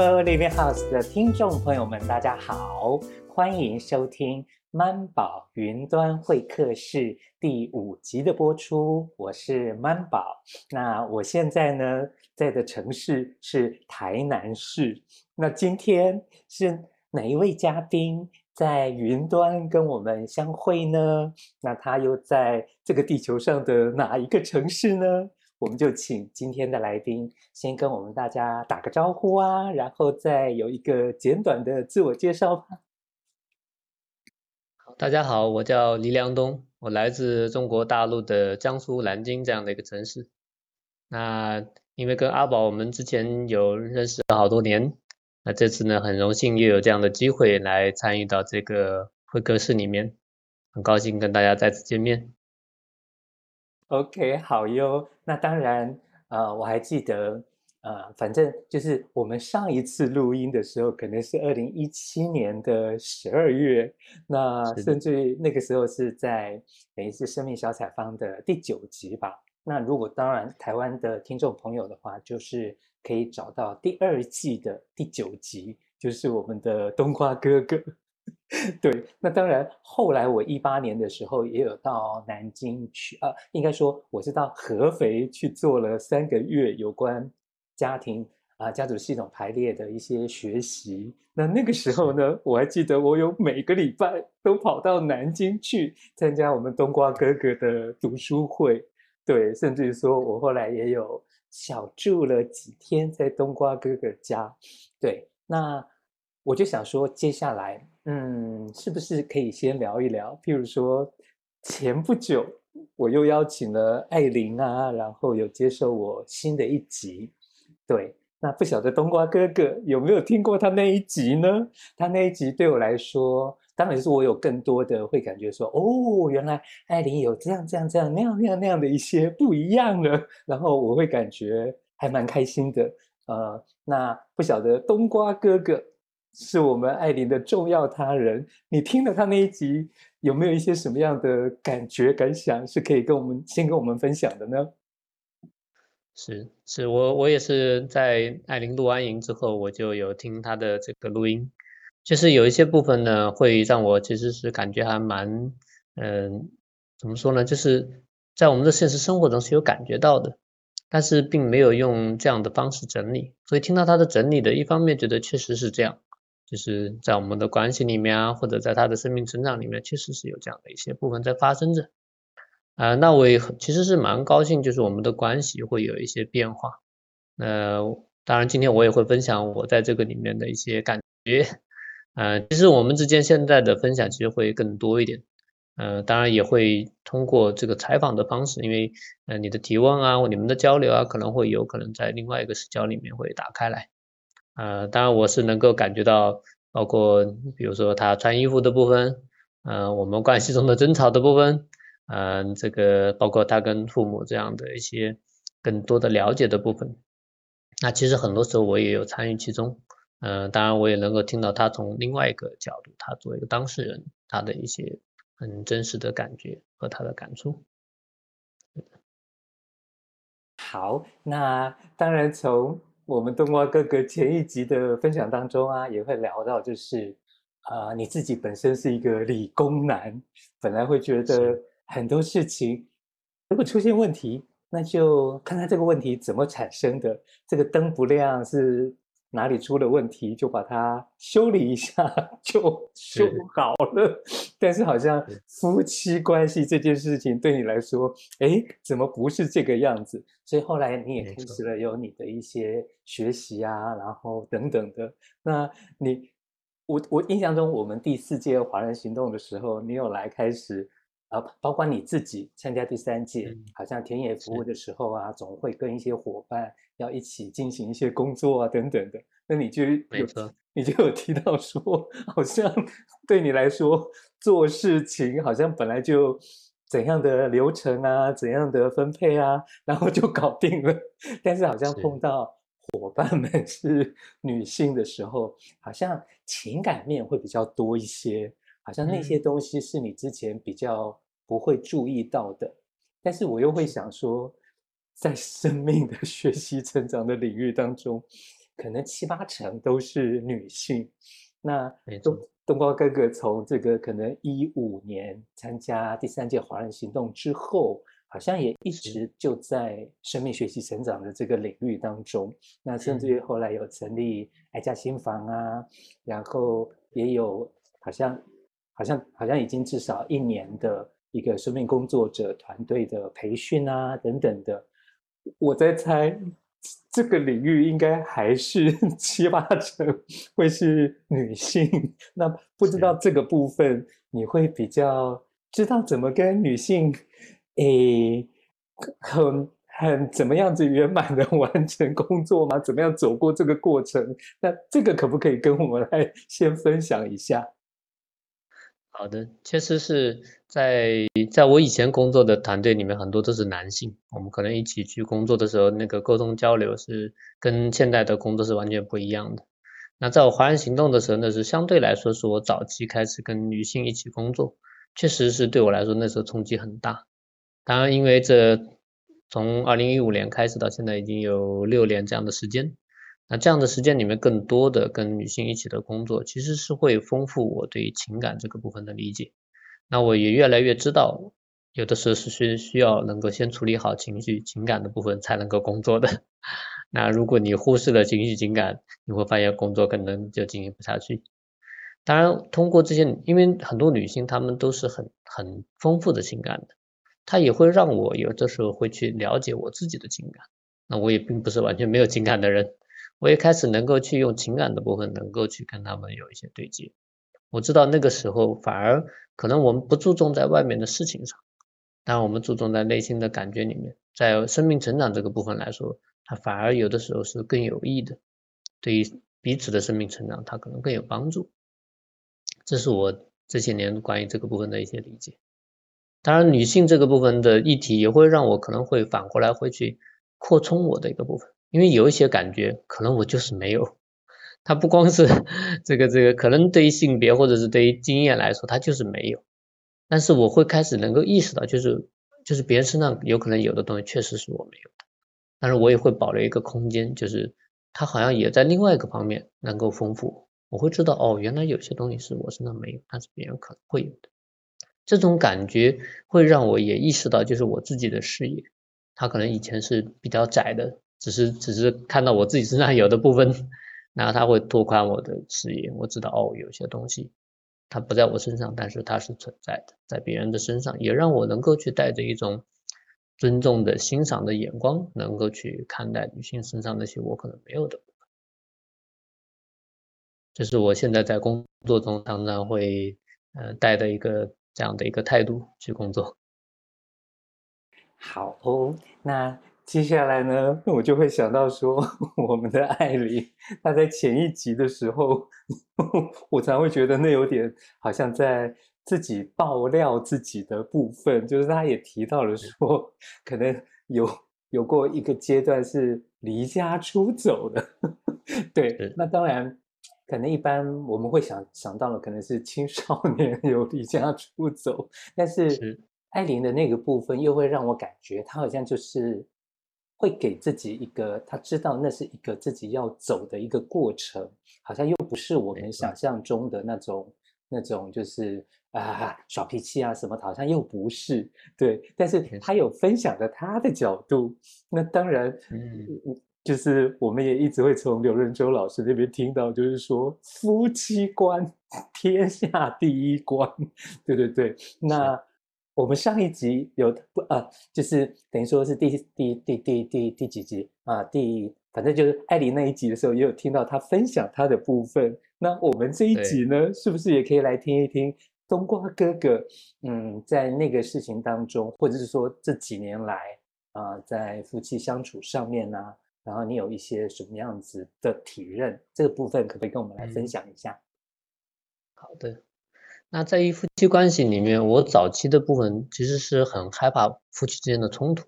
嗨，各位 Rainbow Living House 的听众朋友们，大家好，欢迎收听曼宝云端会客室第五集的播出。我是曼宝，那我现在呢在的城市是台南市。那今天是哪一位嘉宾在云端跟我们相会呢？那他又在这个地球上的哪一个城市呢？我们就请今天的来宾先跟我们大家打个招呼啊，然后再有一个简短的自我介绍吧。大家好，我叫黎良东，我来自中国大陆的江苏南京这样的一个城市。那因为跟阿宝我们之前有认识了好多年，那这次呢很荣幸又有这样的机会来参与到这个会客室里面，很高兴跟大家再次见面。OK，好哟。那当然，呃，我还记得，呃，反正就是我们上一次录音的时候，可能是二零一七年的十二月。那甚至于那个时候是在等于是生命小采访的第九集吧。那如果当然台湾的听众朋友的话，就是可以找到第二季的第九集，就是我们的冬瓜哥哥。对，那当然，后来我一八年的时候也有到南京去，啊，应该说我是到合肥去做了三个月有关家庭啊家族系统排列的一些学习。那那个时候呢，我还记得我有每个礼拜都跑到南京去参加我们冬瓜哥哥的读书会，对，甚至于说我后来也有小住了几天在冬瓜哥哥家，对，那我就想说接下来。嗯，是不是可以先聊一聊？譬如说，前不久我又邀请了艾琳啊，然后有接受我新的一集。对，那不晓得冬瓜哥哥有没有听过他那一集呢？他那一集对我来说，当然是我有更多的会感觉说，哦，原来艾琳有这样这样这样那样那样那样的一些不一样的，然后我会感觉还蛮开心的。呃，那不晓得冬瓜哥哥。是我们艾琳的重要他人，你听了他那一集，有没有一些什么样的感觉感想，是可以跟我们先跟我们分享的呢？是，是我我也是在艾琳录完营之后，我就有听他的这个录音，就是有一些部分呢，会让我其实是感觉还蛮，嗯、怎么说呢？就是在我们的现实生活中是有感觉到的。但是并没有用这样的方式整理，所以听到他的整理的一方面，觉得确实是这样。就是在我们的关系里面啊，或者在他的生命成长里面，确实是有这样的一些部分在发生着。啊、那我也其实是蛮高兴，就是我们的关系会有一些变化。呃，当然今天我也会分享我在这个里面的一些感觉。呃，其实我们之间现在的分享其实会更多一点。呃，当然也会通过这个采访的方式，因为呃你的提问啊，或你们的交流啊，可能会有可能在另外一个视角里面会打开来。呃，当然我是能够感觉到，包括比如说他穿衣服的部分，呃，我们关系中的争吵的部分，嗯、这个包括他跟父母这样的一些更多的了解的部分。那其实很多时候我也有参与其中，嗯、当然我也能够听到他从另外一个角度，他作为一个当事人，他的一些很真实的感觉和他的感触。好，那当然从。我们冬瓜哥哥前一集的分享当中啊，也会聊到，就是啊、呃，你自己本身是一个理工男，本来会觉得很多事情如果出现问题，那就看看这个问题怎么产生的。这个灯不亮是哪里出了问题，就把它修理一下 就修好了。但是好像夫妻关系这件事情对你来说，哎，怎么不是这个样子？所以后来你也开始了有你的一些学习啊，然后等等的。那你，我我印象中，我们第四届华人行动的时候，你有来开始。啊，包括你自己参加第三届，好像田野服务的时候啊，总会跟一些伙伴要一起进行一些工作啊，等等的。那你就有，你就有提到说，好像对你来说做事情好像本来就怎样的流程啊，怎样的分配啊，然后就搞定了。但是好像碰到伙伴们是女性的时候，好像情感面会比较多一些。好像那些东西是你之前比较不会注意到的，但是我又会想说，在生命的学习成长的领域当中，可能七八成都是女性。那没错冬冬瓜哥哥从这个可能一五年参加第三届华人行动之后，好像也一直就在生命学习成长的这个领域当中。那甚至于后来有成立爱家心房啊，然后也有好像好像好像已经至少一年的一个生命工作者团队的培训啊等等的。我在猜，这个领域应该还是 七八成会是女性。那不知道这个部分，你会比较知道怎么跟女性，诶，很很怎么样子圆满的 完成工作吗？怎么样走过这个过程？那这个可不可以跟我们来先分享一下？好的，确实是在在我以前工作的团队里面，很多都是男性。我们可能一起去工作的时候，那个沟通交流是跟现在的工作是完全不一样的。那在我华人行动的时候，那是相对来说是我早期开始跟女性一起工作，确实是对我来说那时候冲击很大。当然，因为这从二零一五年开始到现在已经有六年这样的时间。那这样的时间里面，更多的跟女性一起的工作，其实是会丰富我对于情感这个部分的理解。那我也越来越知道，有的时候是需需要能够先处理好情绪、情感的部分，才能够工作的。那如果你忽视了情绪、情感，你会发现工作可能就进行不下去。当然，通过这些，因为很多女性她们都是很很丰富的情感的，她也会让我有的时候会去了解我自己的情感。那我也并不是完全没有情感的人。我也开始能够去用情感的部分，能够去跟他们有一些对接。我知道那个时候反而可能我们不注重在外面的事情上，但我们注重在内心的感觉里面，在生命成长这个部分来说，它反而有的时候是更有益的，对于彼此的生命成长，它可能更有帮助。这是我这些年关于这个部分的一些理解。当然，女性这个部分的议题也会让我可能会反过来会去扩充我的一个部分。因为有一些感觉，可能我就是没有。它不光是 这个这个，可能对于性别或者是对于经验来说，它就是没有。但是我会开始能够意识到，就是就是别人身上有可能有的东西，确实是我没有的。但是我也会保留一个空间，就是它好像也在另外一个方面能够丰富。我会知道，哦，原来有些东西是我身上没有，但是别人可能会有的。这种感觉会让我也意识到，就是我自己的视野，它可能以前是比较窄的。只是只是看到我自己身上有的部分，然后他会拓宽我的视野。我知道哦，有些东西它不在我身上，但是它是存在的，在别人的身上，也让我能够去带着一种尊重的欣赏的眼光，能够去看待女性身上那些我可能没有的。这是我现在在工作中常常会呃带的一个这样的一个态度去工作。好哦，那。接下来呢，我就会想到说，我们的艾琳，她在前一集的时候，我常会觉得那有点好像在自己爆料自己的部分，就是她也提到了说，可能有有过一个阶段是离家出走的。对，那当然，可能一般我们会想想到了可能是青少年有离家出走，但是艾琳的那个部分又会让我感觉，她好像就是。会给自己一个，他知道那是一个自己要走的一个过程，好像又不是我们想象中的那种那种，就是啊耍脾气啊什么，好像又不是对。但是他有分享的他的角度，那当然，嗯，就是我们也一直会从刘润洲老师那边听到，就是说夫妻观 天下第一关，对对对，那。我们上一集有不啊，就是等于说是第第第第第第几集啊？第反正就是艾琳那一集的时候，也有听到他分享他的部分。那我们这一集呢，是不是也可以来听一听冬瓜哥哥？嗯，在那个事情当中，或者是说这几年来啊，在夫妻相处上面呢、啊，然后你有一些什么样子的体认？这个部分可不可以跟我们来分享一下？嗯、好的。那在于夫妻关系里面，我早期的部分其实是很害怕夫妻之间的冲突。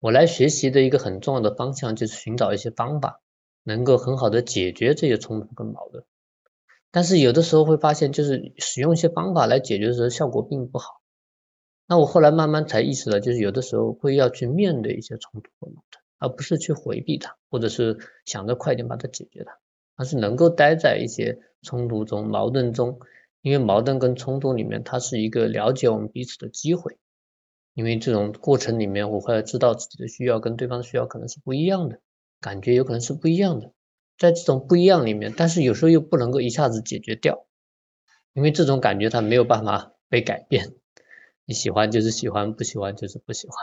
我来学习的一个很重要的方向就是寻找一些方法，能够很好的解决这些冲突跟矛盾。但是有的时候会发现，就是使用一些方法来解决的时候，效果并不好。那我后来慢慢才意识到，就是有的时候会要去面对一些冲突和矛盾。而不是去回避它，或者是想着快点把它解决它，而是能够待在一些冲突中、矛盾中，因为矛盾跟冲突里面，它是一个了解我们彼此的机会。因为这种过程里面，我会知道自己的需要跟对方的需要可能是不一样的，感觉有可能是不一样的。在这种不一样里面，但是有时候又不能够一下子解决掉，因为这种感觉它没有办法被改变。你喜欢就是喜欢，不喜欢就是不喜欢，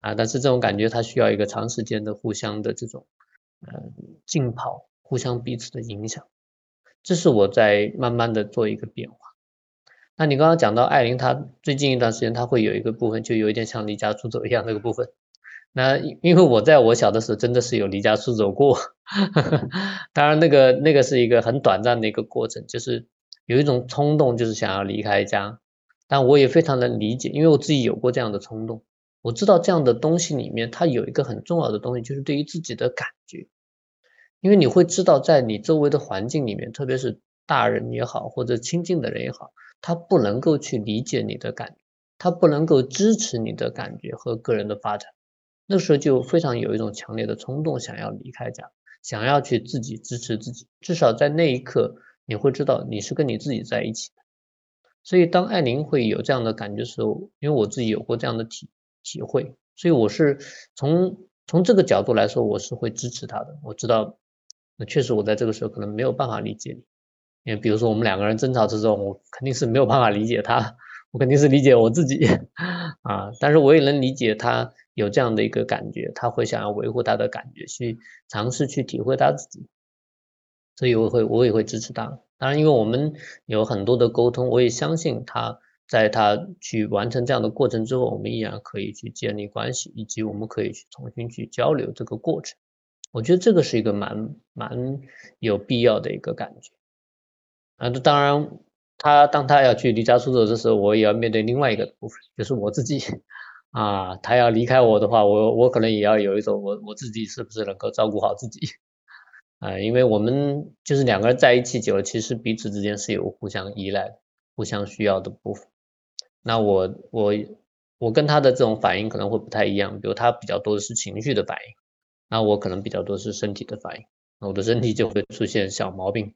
啊！但是这种感觉它需要一个长时间的互相的这种，呃，浸泡，互相彼此的影响。这是我在慢慢的做一个变化。那你刚刚讲到艾琳，她最近一段时间她会有一个部分，就有一点像离家出走一样那个部分。那因为我在我小的时候真的是有离家出走过，当然那个那个是一个很短暂的一个过程，就是有一种冲动，就是想要离开家。但我也非常能理解，因为我自己有过这样的冲动。我知道这样的东西里面，它有一个很重要的东西，就是对于自己的感觉。因为你会知道，在你周围的环境里面，特别是大人也好，或者亲近的人也好，他不能够去理解你的感觉，他不能够支持你的感觉和个人的发展。那时候就非常有一种强烈的冲动，想要离开家，想要去自己支持自己。至少在那一刻，你会知道你是跟你自己在一起的。所以当艾琳会有这样的感觉的时候，因为我自己有过这样的体体会，所以我是从从这个角度来说，我是会支持她的。我知道，那确实我在这个时候可能没有办法理解你，因为比如说我们两个人争吵之中，我肯定是没有办法理解他，我肯定是理解我自己 啊，但是我也能理解他。有这样的一个感觉，他会想要维护他的感觉，去尝试去体会他自己，所以我会我也会支持他。当然，因为我们有很多的沟通，我也相信他在他去完成这样的过程之后，我们依然可以去建立关系，以及我们可以去重新去交流这个过程。我觉得这个是一个蛮蛮有必要的一个感觉。啊，当然，他当他要去离家出走的时候，我也要面对另外一个部分，就是我自己。啊，他要离开我的话，我我可能也要有一种我我自己是不是能够照顾好自己 啊？因为我们就是两个人在一起久了，其实彼此之间是有互相依赖、互相需要的部分。那我我我跟他的这种反应可能会不太一样，比如他比较多的是情绪的反应，那我可能比较多是身体的反应。那我的身体就会出现小毛病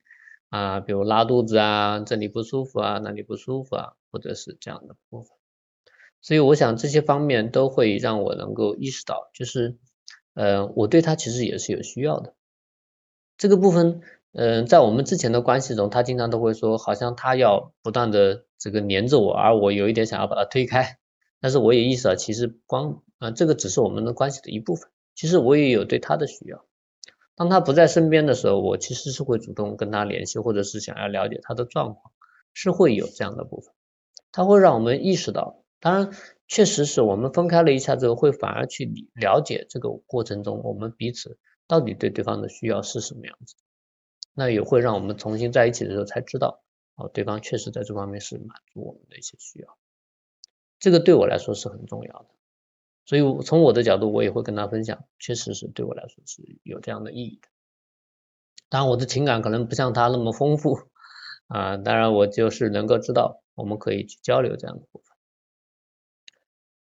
啊，比如拉肚子啊，这里不舒服啊，那里不舒服啊，或者是这样的部分。所以我想这些方面都会让我能够意识到，就是，呃，我对他其实也是有需要的。这个部分，嗯、在我们之前的关系中，他经常都会说，好像他要不断的这个黏着我，而我有一点想要把他推开。但是我也意识到，其实光，啊、这个只是我们的关系的一部分。其实我也有对他的需要。当他不在身边的时候，我其实是会主动跟他联系，或者是想要了解他的状况，是会有这样的部分。他会让我们意识到。当然，确实是我们分开了一下之后，会反而去了解这个过程中我们彼此到底对对方的需要是什么样子。那也会让我们重新在一起的时候才知道，哦，对方确实在这方面是满足我们的一些需要。这个对我来说是很重要的，所以从我的角度，我也会跟他分享，确实是对我来说是有这样的意义的。当然，我的情感可能不像他那么丰富啊，当然我就是能够知道我们可以去交流这样的部分。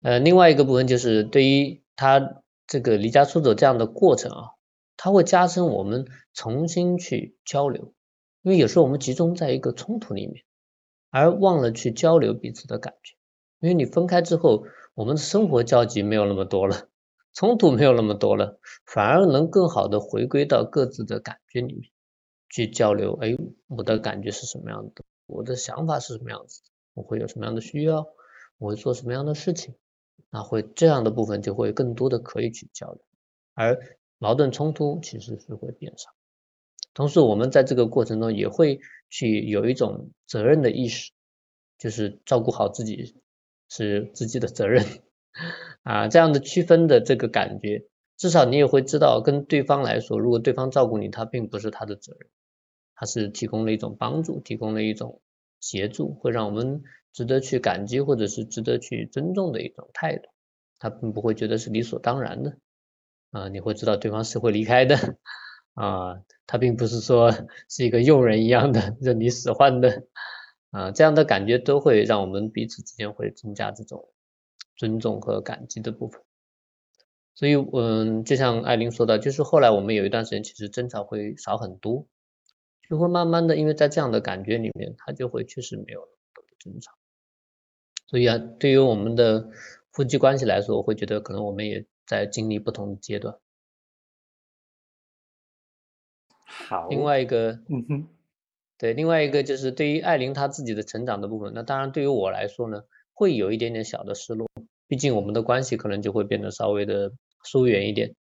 呃，另外一个部分就是对于他这个离家出走这样的过程啊，他会加深我们重新去交流，因为有时候我们集中在一个冲突里面，而忘了去交流彼此的感觉。因为你分开之后，我们的生活交集没有那么多了，冲突没有那么多了，反而能更好的回归到各自的感觉里面去交流。哎，我的感觉是什么样的？我的想法是什么样子？我会有什么样的需要？我会做什么样的事情？那会这样的部分就会更多的可以去交流，而矛盾冲突其实是会变少。同时，我们在这个过程中也会去有一种责任的意识，就是照顾好自己是自己的责任啊，这样的区分的这个感觉，至少你也会知道，跟对方来说，如果对方照顾你，他并不是他的责任，他是提供了一种帮助，提供了一种协助，会让我们。值得去感激，或者是值得去尊重的一种态度，他并不会觉得是理所当然的，啊，你会知道对方是会离开的，啊，他并不是说是一个佣人一样的任你使唤的，啊，这样的感觉都会让我们彼此之间会增加这种尊重和感激的部分。所以，嗯，就像艾琳说的，就是后来我们有一段时间，其实争吵会少很多，就会慢慢的，因为在这样的感觉里面，他就会确实没有了争吵。所以啊，对于我们的夫妻关系来说，我会觉得可能我们也在经历不同的阶段。好，另外一个，嗯哼，对，另外一个就是对于艾琳她自己的成长的部分，那当然对于我来说呢，会有一点点小的失落，毕竟我们的关系可能就会变得稍微的。疏远一点，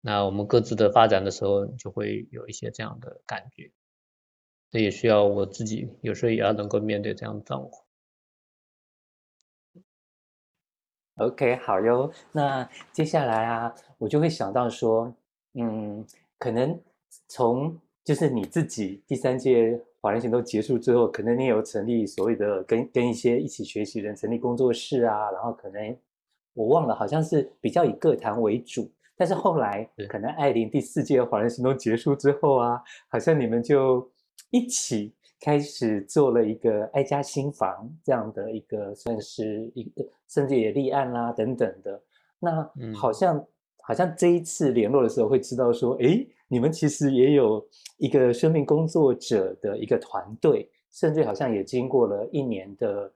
那我们各自的发展的时候，就会有一些这样的感觉。这也需要我自己有时候也要能够面对这样的状况。OK，好哟。那接下来啊，我就会想到说，嗯，可能从就是你自己第三届华人行动结束之后，可能你有成立所谓的跟跟一些一起学习人成立工作室啊，然后可能。我忘了，好像是比较以个谈为主，但是后来可能艾琳第四届华人行动结束之后啊，好像你们就一起开始做了一个爱家新房这样的一个，算是一个，甚至也立案啦等等的。那好像、嗯、好像这一次联络的时候会知道说，诶，你们其实也有一个生命工作者的一个团队，甚至好像也经过了一年的。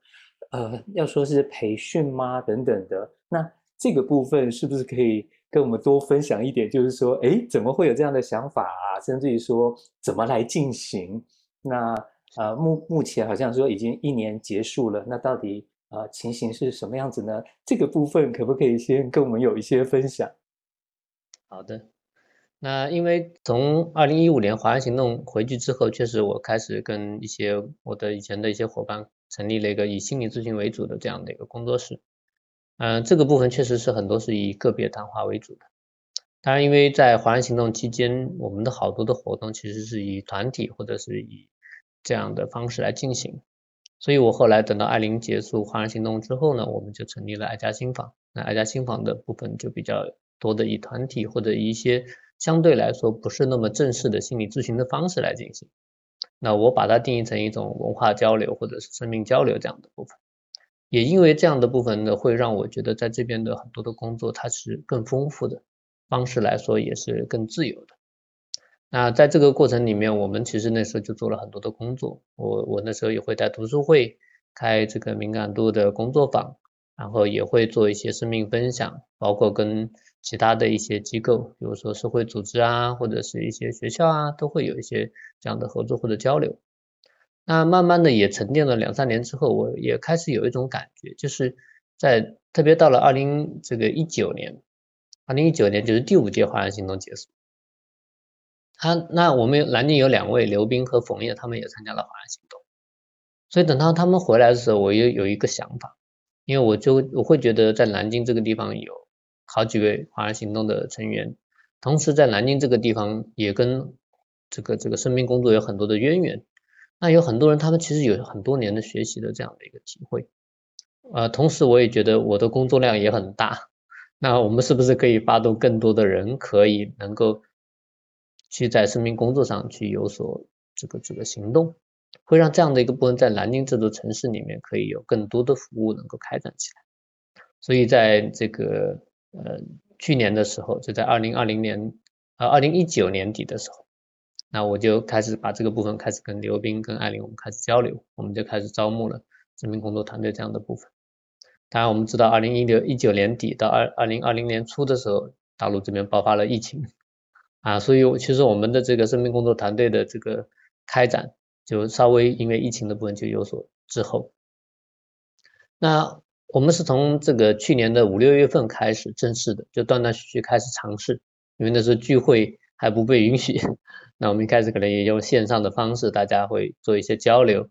呃，要说是培训吗？等等的，那这个部分是不是可以跟我们多分享一点？就是说，哎，怎么会有这样的想法啊？甚至于说，怎么来进行？那呃，目目前好像说已经一年结束了，那到底呃情形是什么样子呢？这个部分可不可以先跟我们有一些分享？好的，那因为从二零一五年华人行动回去之后，确实我开始跟一些我的以前的一些伙伴。成立了一个以心理咨询为主的这样的一个工作室，嗯、这个部分确实是很多是以个别谈话为主的。当然，因为在华人行动期间，我们的好多的活动其实是以团体或者是以这样的方式来进行，所以我后来等到二零结束华人行动之后呢，我们就成立了爱家心房。那爱家心房的部分就比较多的以团体或者一些相对来说不是那么正式的心理咨询的方式来进行。那我把它定义成一种文化交流或者是生命交流这样的部分，也因为这样的部分呢，会让我觉得在这边的很多的工作它是更丰富的，方式来说也是更自由的。那在这个过程里面，我们其实那时候就做了很多的工作，我我那时候也会在读书会开这个敏感度的工作坊，然后也会做一些生命分享，包括跟。其他的一些机构，比如说社会组织啊，或者是一些学校啊，都会有一些这样的合作或者交流。那慢慢的也沉淀了两三年之后，我也开始有一种感觉，就是在特别到了二零这个一九年，二零一九年就是第五届华人行动结束。他那我们南京有两位刘斌和冯叶，他们也参加了华人行动。所以等到他们回来的时候，我也有一个想法，因为我就我会觉得在南京这个地方有。好几位华人行动的成员，同时在南京这个地方也跟这个这个生命工作有很多的渊源。那有很多人，他们其实有很多年的学习的这样的一个体会。呃，同时我也觉得我的工作量也很大。那我们是不是可以发动更多的人，可以能够去在生命工作上去有所这个这个行动，会让这样的一个部分在南京这座城市里面可以有更多的服务能够开展起来。所以在这个。呃，去年的时候，就在二零二零年，呃，二零一九年底的时候，那我就开始把这个部分开始跟刘斌、跟艾琳我们开始交流，我们就开始招募了生命工作团队这样的部分。当然，我们知道二零一六一九年底到二二零二零年初的时候，大陆这边爆发了疫情，啊，所以其实我们的这个生命工作团队的这个开展，就稍微因为疫情的部分就有所滞后。那。我们是从这个去年的五六月份开始正式的，就断断续续开始尝试，因为那时候聚会还不被允许，那我们一开始可能也用线上的方式，大家会做一些交流，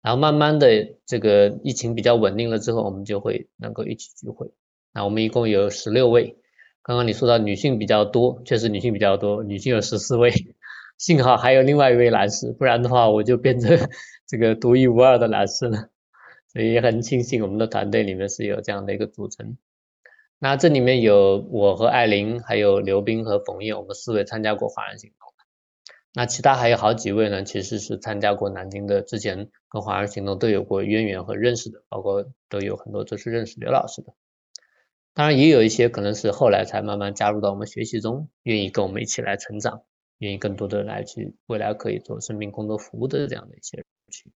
然后慢慢的这个疫情比较稳定了之后，我们就会能够一起聚会。那我们一共有十六位，刚刚你说到女性比较多，确实女性比较多，女性有十四位，幸好还有另外一位男士，不然的话我就变成 这个独一无二的男士了。所以也很庆幸我们的团队里面是有这样的一个组成。那这里面有我和艾琳，还有刘斌和冯叶，我们四位参加过华人行动。那其他还有好几位呢，其实是参加过南京的，之前跟华人行动都有过渊源和认识的，包括都有很多都是认识刘老师的。当然，也有一些可能是后来才慢慢加入到我们学习中，愿意跟我们一起来成长，愿意更多的来去未来可以做生命工作服务的这样的一些人群。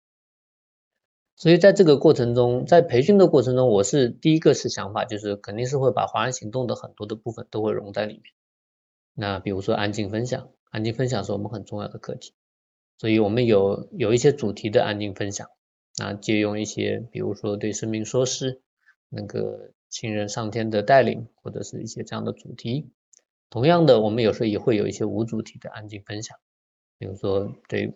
所以在这个过程中，在培训的过程中，我是第一个是想法，就是肯定是会把华人行动的很多的部分都会融在里面。那比如说安静分享，安静分享是我们很重要的课题，所以我们有有一些主题的安静分享，那借用一些，比如说对生命说诗，那个。信任上天的带领，或者是一些这样的主题。同样的，我们有时候也会有一些无主题的安静分享，比如说对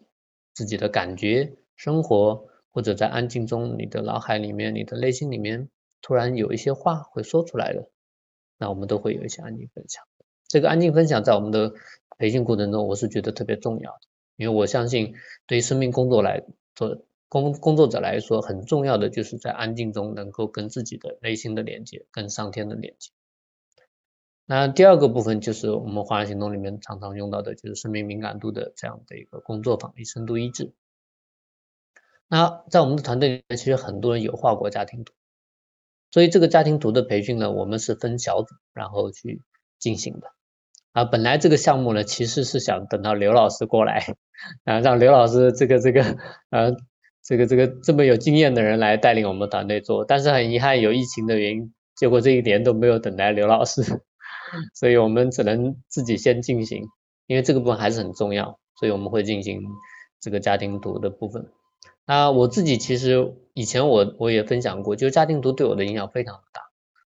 自己的感觉、生活，或者在安静中，你的脑海里面、你的内心里面突然有一些话会说出来的，那我们都会有一些安静分享。这个安静分享在我们的培训过程中，我是觉得特别重要的，因为我相信对于生命工作来做。工工作者来说，很重要的就是在安静中能够跟自己的内心的连接，跟上天的连接。那第二个部分就是我们华人行动里面常常用到的，就是生命敏感度的这样的一个工作坊，以深度医治。那在我们的团队里面，其实很多人有画过家庭图，所以这个家庭图的培训呢，我们是分小组然后去进行的。啊，本来这个项目呢，其实是想等到刘老师过来，啊，让刘老师这个这个呃。这个这个这么有经验的人来带领我们团队做，但是很遗憾有疫情的原因，结果这一年都没有等来刘老师，所以我们只能自己先进行，因为这个部分还是很重要，所以我们会进行这个家庭图的部分。那我自己其实以前我我也分享过，就是家庭图对我的影响非常大，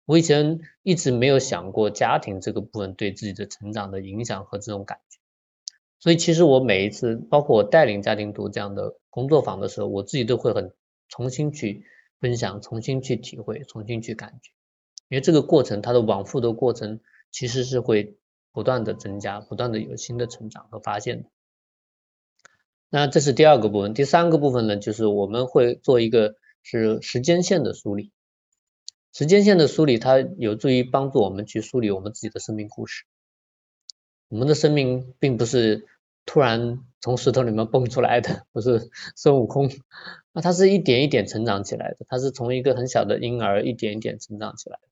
我以前一直没有想过家庭这个部分对自己的成长的影响和这种感觉。所以其实我每一次，包括我带领家庭图这样的工作坊的时候，我自己都会很重新去分享，重新去体会，重新去感觉，因为这个过程它的往复的过程其实是会不断的增加，不断的有新的成长和发现的。那这是第二个部分，第三个部分呢，就是我们会做一个是时间线的梳理，时间线的梳理它有助于帮助我们去梳理我们自己的生命故事。我们的生命并不是突然从石头里面蹦出来的，不是孙悟空，那它是一点一点成长起来的，它是从一个很小的婴儿一点一点成长起来的。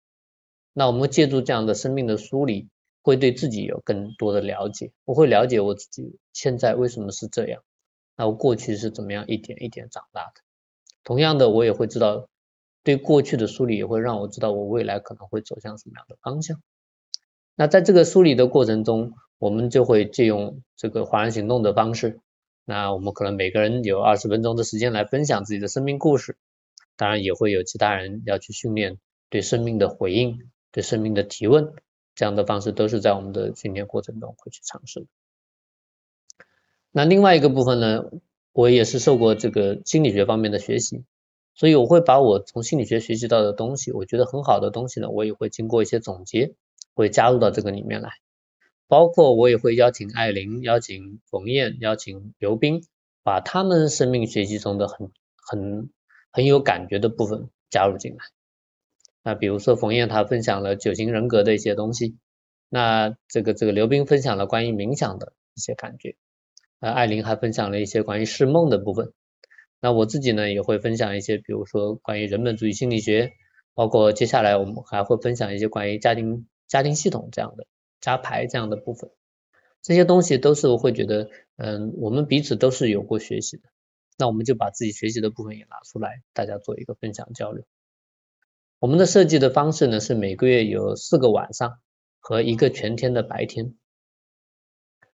那我们借助这样的生命的梳理，会对自己有更多的了解。我会了解我自己现在为什么是这样，那我过去是怎么样一点一点长大的。同样的，我也会知道，对过去的梳理也会让我知道我未来可能会走向什么样的方向。那在这个梳理的过程中，我们就会借用这个华人行动的方式。那我们可能每个人有二十分钟的时间来分享自己的生命故事，当然也会有其他人要去训练对生命的回应、对生命的提问，这样的方式都是在我们的训练过程中会去尝试。那另外一个部分呢，我也是受过这个心理学方面的学习，所以我会把我从心理学学习到的东西，我觉得很好的东西呢，我也会经过一些总结。会加入到这个里面来，包括我也会邀请艾琳、邀请冯燕、邀请刘冰，把他们生命学习中的很很很有感觉的部分加入进来。那比如说冯燕她分享了九型人格的一些东西，那这个这个刘冰分享了关于冥想的一些感觉，呃，艾琳还分享了一些关于释梦的部分。那我自己呢也会分享一些，比如说关于人本主义心理学，包括接下来我们还会分享一些关于家庭。家庭系统这样的家排这样的部分，这些东西都是我会觉得，嗯，我们彼此都是有过学习的，那我们就把自己学习的部分也拿出来，大家做一个分享交流。我们的设计的方式呢，是每个月有四个晚上和一个全天的白天，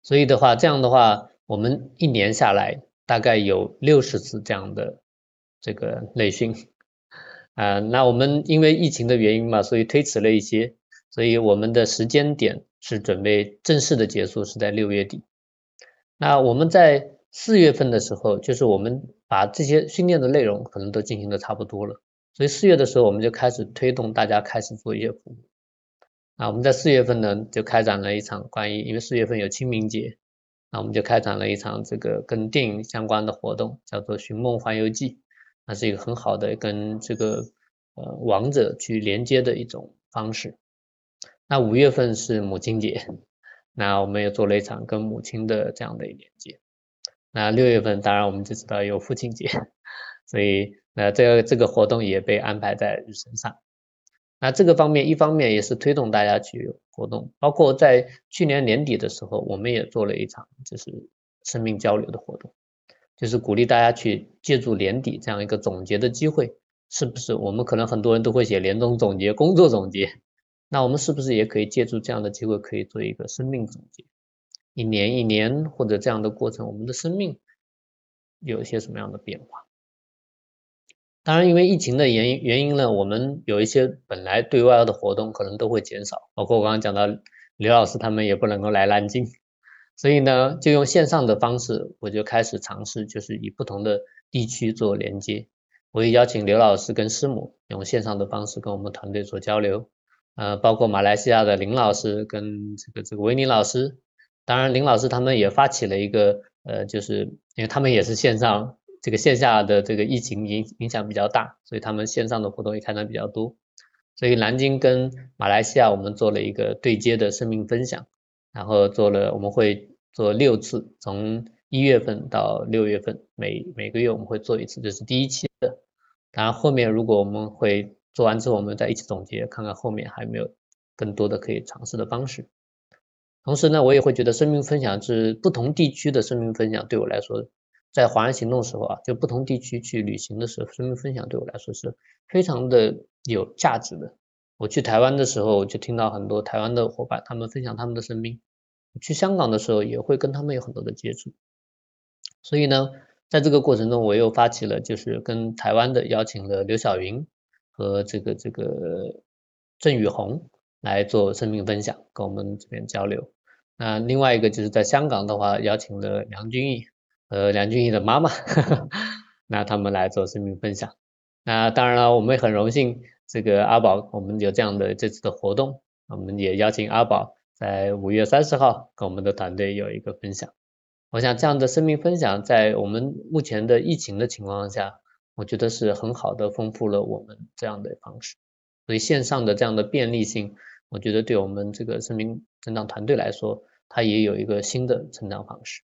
所以的话，这样的话，我们一年下来大概有六十次这样的这个内训，啊，那我们因为疫情的原因嘛，所以推迟了一些。所以我们的时间点是准备正式的结束是在六月底。那我们在四月份的时候，就是我们把这些训练的内容可能都进行的差不多了。所以四月的时候，我们就开始推动大家开始做一些服务。那我们在四月份呢，就开展了一场关于，因为四月份有清明节，那我们就开展了一场这个跟电影相关的活动，叫做《寻梦环游记》。那是一个很好的跟这个呃王者去连接的一种方式。那五月份是母亲节，那我们也做了一场跟母亲的这样的一连接。那六月份当然我们就知道有父亲节，所以那这个这个活动也被安排在日程上。那这个方面一方面也是推动大家去活动，包括在去年年底的时候，我们也做了一场就是生命交流的活动，就是鼓励大家去借助年底这样一个总结的机会，是不是我们可能很多人都会写年终总结、工作总结，那我们是不是也可以借助这样的机会，可以做一个生命总结？一年一年或者这样的过程，我们的生命有一些什么样的变化？当然，因为疫情的原因原因呢，我们有一些本来对外的活动可能都会减少，包括我刚刚讲到刘老师他们也不能够来南京，所以呢，就用线上的方式，我就开始尝试，就是以不同的地区做连接。我也邀请刘老师跟师母用线上的方式跟我们团队做交流，呃，包括马来西亚的林老师跟这个这个维尼老师。当然，林老师他们也发起了一个，呃，就是因为他们也是线上，这个线下的这个疫情影影响比较大，所以他们线上的活动也开展比较多。所以南京跟马来西亚我们做了一个对接的生命分享，然后做了我们会做六次，从一月份到六月份，每每个月我们会做一次，这是第一期的。当然后面如果我们会做完之后，我们再一起总结，看看后面还有没有更多的可以尝试的方式。同时呢，我也会觉得生命分享是不同地区的生命分享，对我来说，在华人行动的时候啊，就不同地区去旅行的时候，生命分享对我来说是非常的有价值的。我去台湾的时候，就听到很多台湾的伙伴他们分享他们的生命；去香港的时候，也会跟他们有很多的接触。所以呢，在这个过程中，我又发起了，就是跟台湾的邀请了刘晓云和这个这个郑宇红来做生命分享，跟我们这边交流。那另外一个就是在香港的话，邀请了梁君毅和梁俊毅的妈妈，呵呵，那他们来做生命分享。那当然了，我们也很荣幸，这个阿宝，我们有这样的这次的活动，我们也邀请阿宝在五月三十号跟我们的团队有一个分享。我想这样的生命分享，在我们目前的疫情的情况下，我觉得是很好的丰富了我们这样的方式。所以线上的这样的便利性。我觉得对我们这个生命成长团队来说，它也有一个新的成长方式。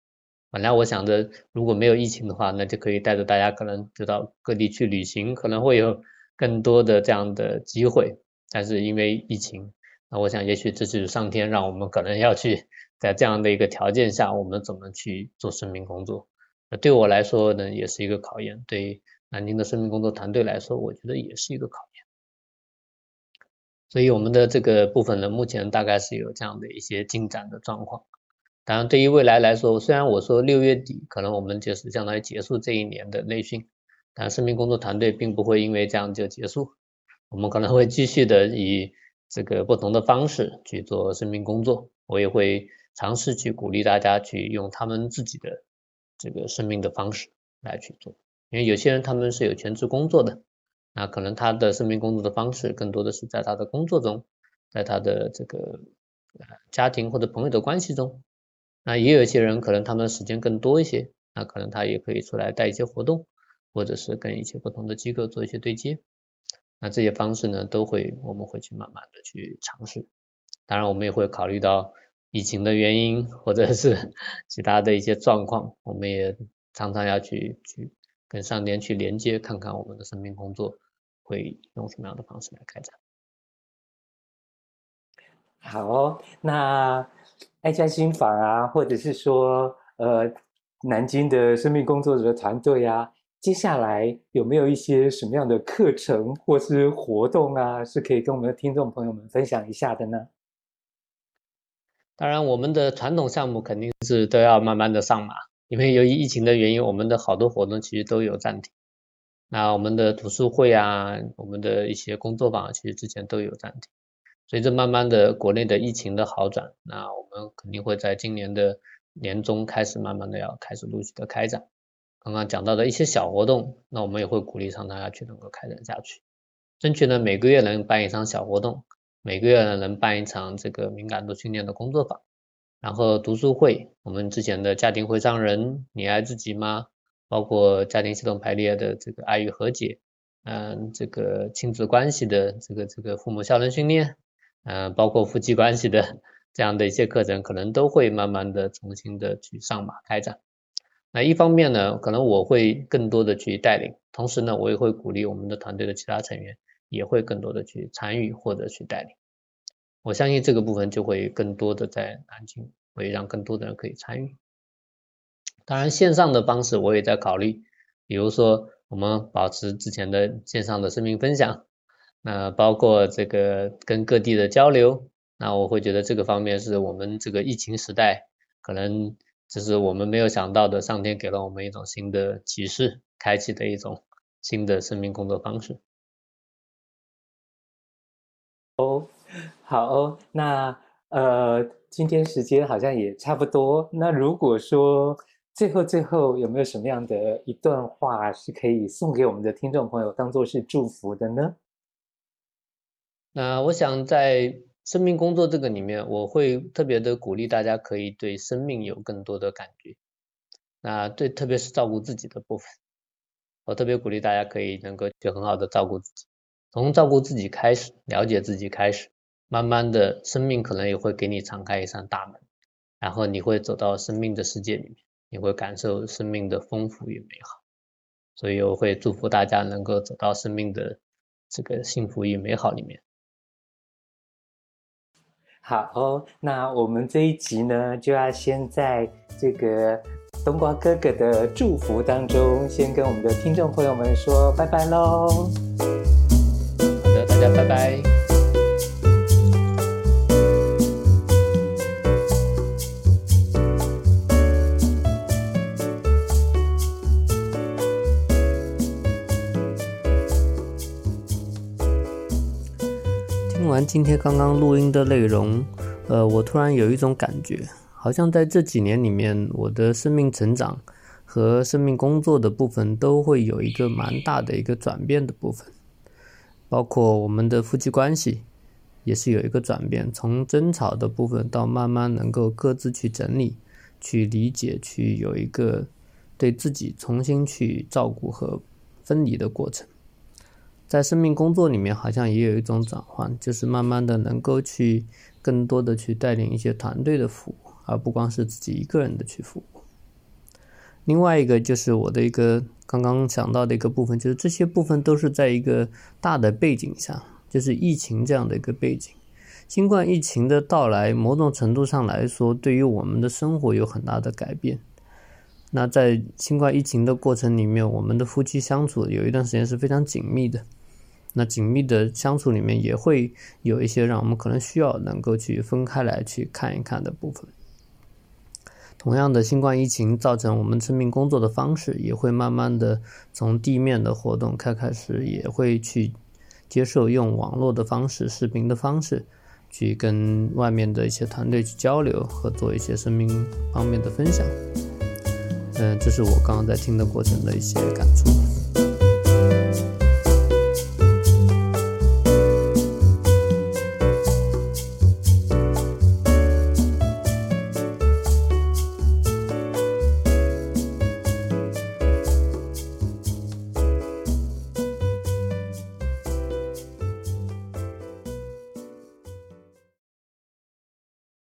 本来我想着，如果没有疫情的话，那就可以带着大家可能就到各地去旅行，可能会有更多的这样的机会。但是因为疫情，那我想也许这是上天让我们可能要去在这样的一个条件下，我们怎么去做生命工作？那对我来说呢，也是一个考验。对南京的生命工作团队来说，我觉得也是一个考验。所以我们的这个部分呢，目前大概是有这样的一些进展的状况。当然，对于未来来说，虽然我说六月底可能我们就是相当于结束这一年的内训，但生命工作团队并不会因为这样就结束，我们可能会继续的以这个不同的方式去做生命工作。我也会尝试去鼓励大家去用他们自己的这个生命的方式来去做，因为有些人他们是有全职工作的。那可能他的生命工作的方式更多的是在他的工作中，在他的这个呃家庭或者朋友的关系中。那也有一些人可能他们时间更多一些，那可能他也可以出来带一些活动，或者是跟一些不同的机构做一些对接。那这些方式呢，都会我们会去慢慢的去尝试。当然，我们也会考虑到疫情的原因，或者是 其他的一些状况，我们也常常要去去跟上天去连接，看看我们的生命工作。会用什么样的方式来开展？好，那爱家心房啊，或者是说呃南京的生命工作者的团队啊，接下来有没有一些什么样的课程或是活动啊，是可以跟我们的听众朋友们分享一下的呢？当然，我们的传统项目肯定是都要慢慢的上马，因为由于疫情的原因，我们的好多活动其实都有暂停。那我们的读书会啊，我们的一些工作坊，其实之前都有暂停。随着慢慢的国内的疫情的好转，那我们肯定会在今年的年中开始慢慢的要开始陆续的开展。刚刚讲到的一些小活动，那我们也会鼓励上大家去能够开展下去，争取呢每个月能办一场小活动，每个月呢能办一场这个敏感度训练的工作坊，然后读书会，我们之前的家庭会上人，你爱自己吗？包括家庭系统排列的这个爱与和解，嗯，这个亲子关系的这个这个父母效能训练，嗯，包括夫妻关系的这样的一些课程，可能都会慢慢的重新的去上马开展。那一方面呢，可能我会更多的去带领，同时呢，我也会鼓励我们的团队的其他成员也会更多的去参与或者去带领。我相信这个部分就会更多的在南京，会让更多的人可以参与。当然，线上的方式我也在考虑，比如说我们保持之前的线上的生命分享，那包括这个跟各地的交流，那我会觉得这个方面是我们这个疫情时代可能就是我们没有想到的，上天给了我们一种新的启示，开启的一种新的生命工作方式。哦，好哦，那呃，今天时间好像也差不多，那如果说。最后，最后有没有什么样的一段话是可以送给我们的听众朋友，当做是祝福的呢？那我想在生命工作这个里面，我会特别的鼓励大家可以对生命有更多的感觉。那对，特别是照顾自己的部分，我特别鼓励大家可以能够就很好的照顾自己，从照顾自己开始，了解自己开始，慢慢的生命可能也会给你敞开一扇大门，然后你会走到生命的世界里面。你会感受生命的丰富与美好，所以我会祝福大家能够走到生命的这个幸福与美好里面。好哦，那我们这一集呢，就要先在这个冬瓜哥哥的祝福当中，先跟我们的听众朋友们说拜拜喽。好的，大家拜拜。今天刚刚录音的内容，呃，我突然有一种感觉，好像在这几年里面，我的生命成长和生命工作的部分都会有一个蛮大的一个转变的部分，包括我们的夫妻关系也是有一个转变，从争吵的部分到慢慢能够各自去整理、去理解、去有一个对自己重新去照顾和分离的过程。在生命工作里面，好像也有一种转换，就是慢慢的能够去更多的去带领一些团队的服务，而不光是自己一个人的去服务。另外一个就是我的一个刚刚想到的一个部分，就是这些部分都是在一个大的背景下，就是疫情这样的一个背景。新冠疫情的到来，某种程度上来说，对于我们的生活有很大的改变。那在新冠疫情的过程里面，我们的夫妻相处有一段时间是非常紧密的。那紧密的相处里面，也会有一些让我们可能需要能够去分开来去看一看的部分。同样的，新冠疫情造成我们生命工作的方式，也会慢慢的从地面的活动开开始，也会去接受用网络的方式、视频的方式，去跟外面的一些团队去交流和做一些生命方面的分享。嗯，这是我刚刚在听的过程的一些感触。